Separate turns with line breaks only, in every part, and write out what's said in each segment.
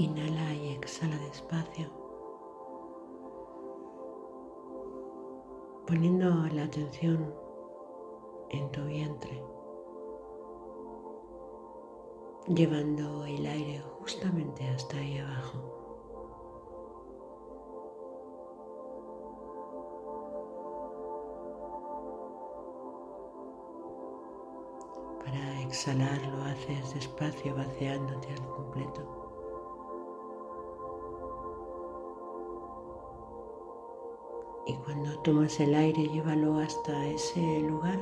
Inhala y exhala despacio, poniendo la atención en tu vientre, llevando el aire justamente hasta ahí abajo. Para exhalar lo haces despacio, vaciándote al completo. Y cuando tomas el aire, llévalo hasta ese lugar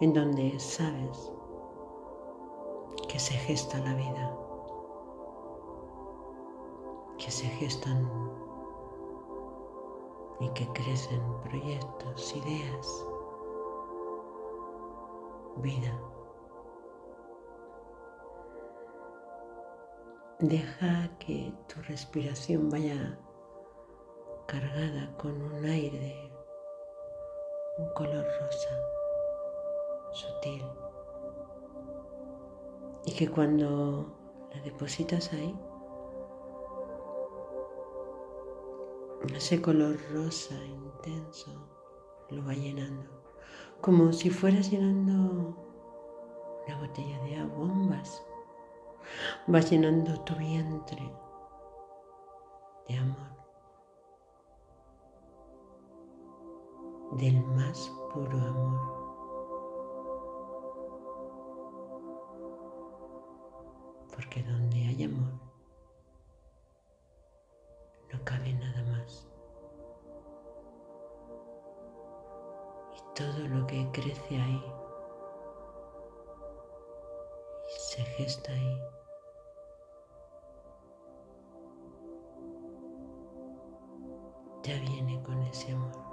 en donde sabes que se gesta la vida, que se gestan y que crecen proyectos, ideas, vida. Deja que tu respiración vaya cargada con un aire de un color rosa sutil. Y que cuando la depositas ahí, ese color rosa intenso lo va llenando, como si fueras llenando una botella de agua, bombas, vas llenando tu vientre de amor. Del más puro amor. Porque donde hay amor, no cabe nada más. Y todo lo que crece ahí y se gesta ahí. ya viene con ese amor.